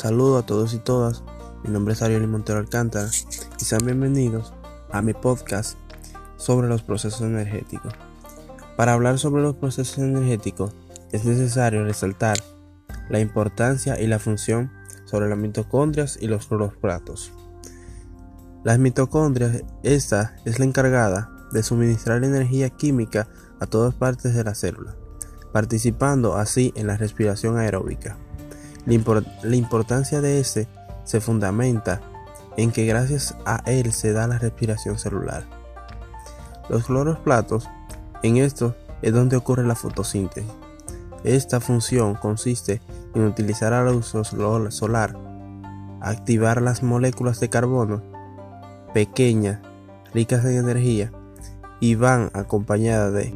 Saludo a todos y todas. Mi nombre es Ariel Montero Alcántara y sean bienvenidos a mi podcast sobre los procesos energéticos. Para hablar sobre los procesos energéticos es necesario resaltar la importancia y la función sobre las mitocondrias y los cloroplatos. Las mitocondrias, esta es la encargada de suministrar energía química a todas partes de la célula, participando así en la respiración aeróbica. La, importancia de este se fundamenta en que gracias a él se da la respiración celular. Los cloroplatos, en esto es donde ocurre la fotosíntesis. Esta función consiste en utilizar la luz solar, activar las moléculas de carbono pequeñas, ricas en energía, y van acompañadas de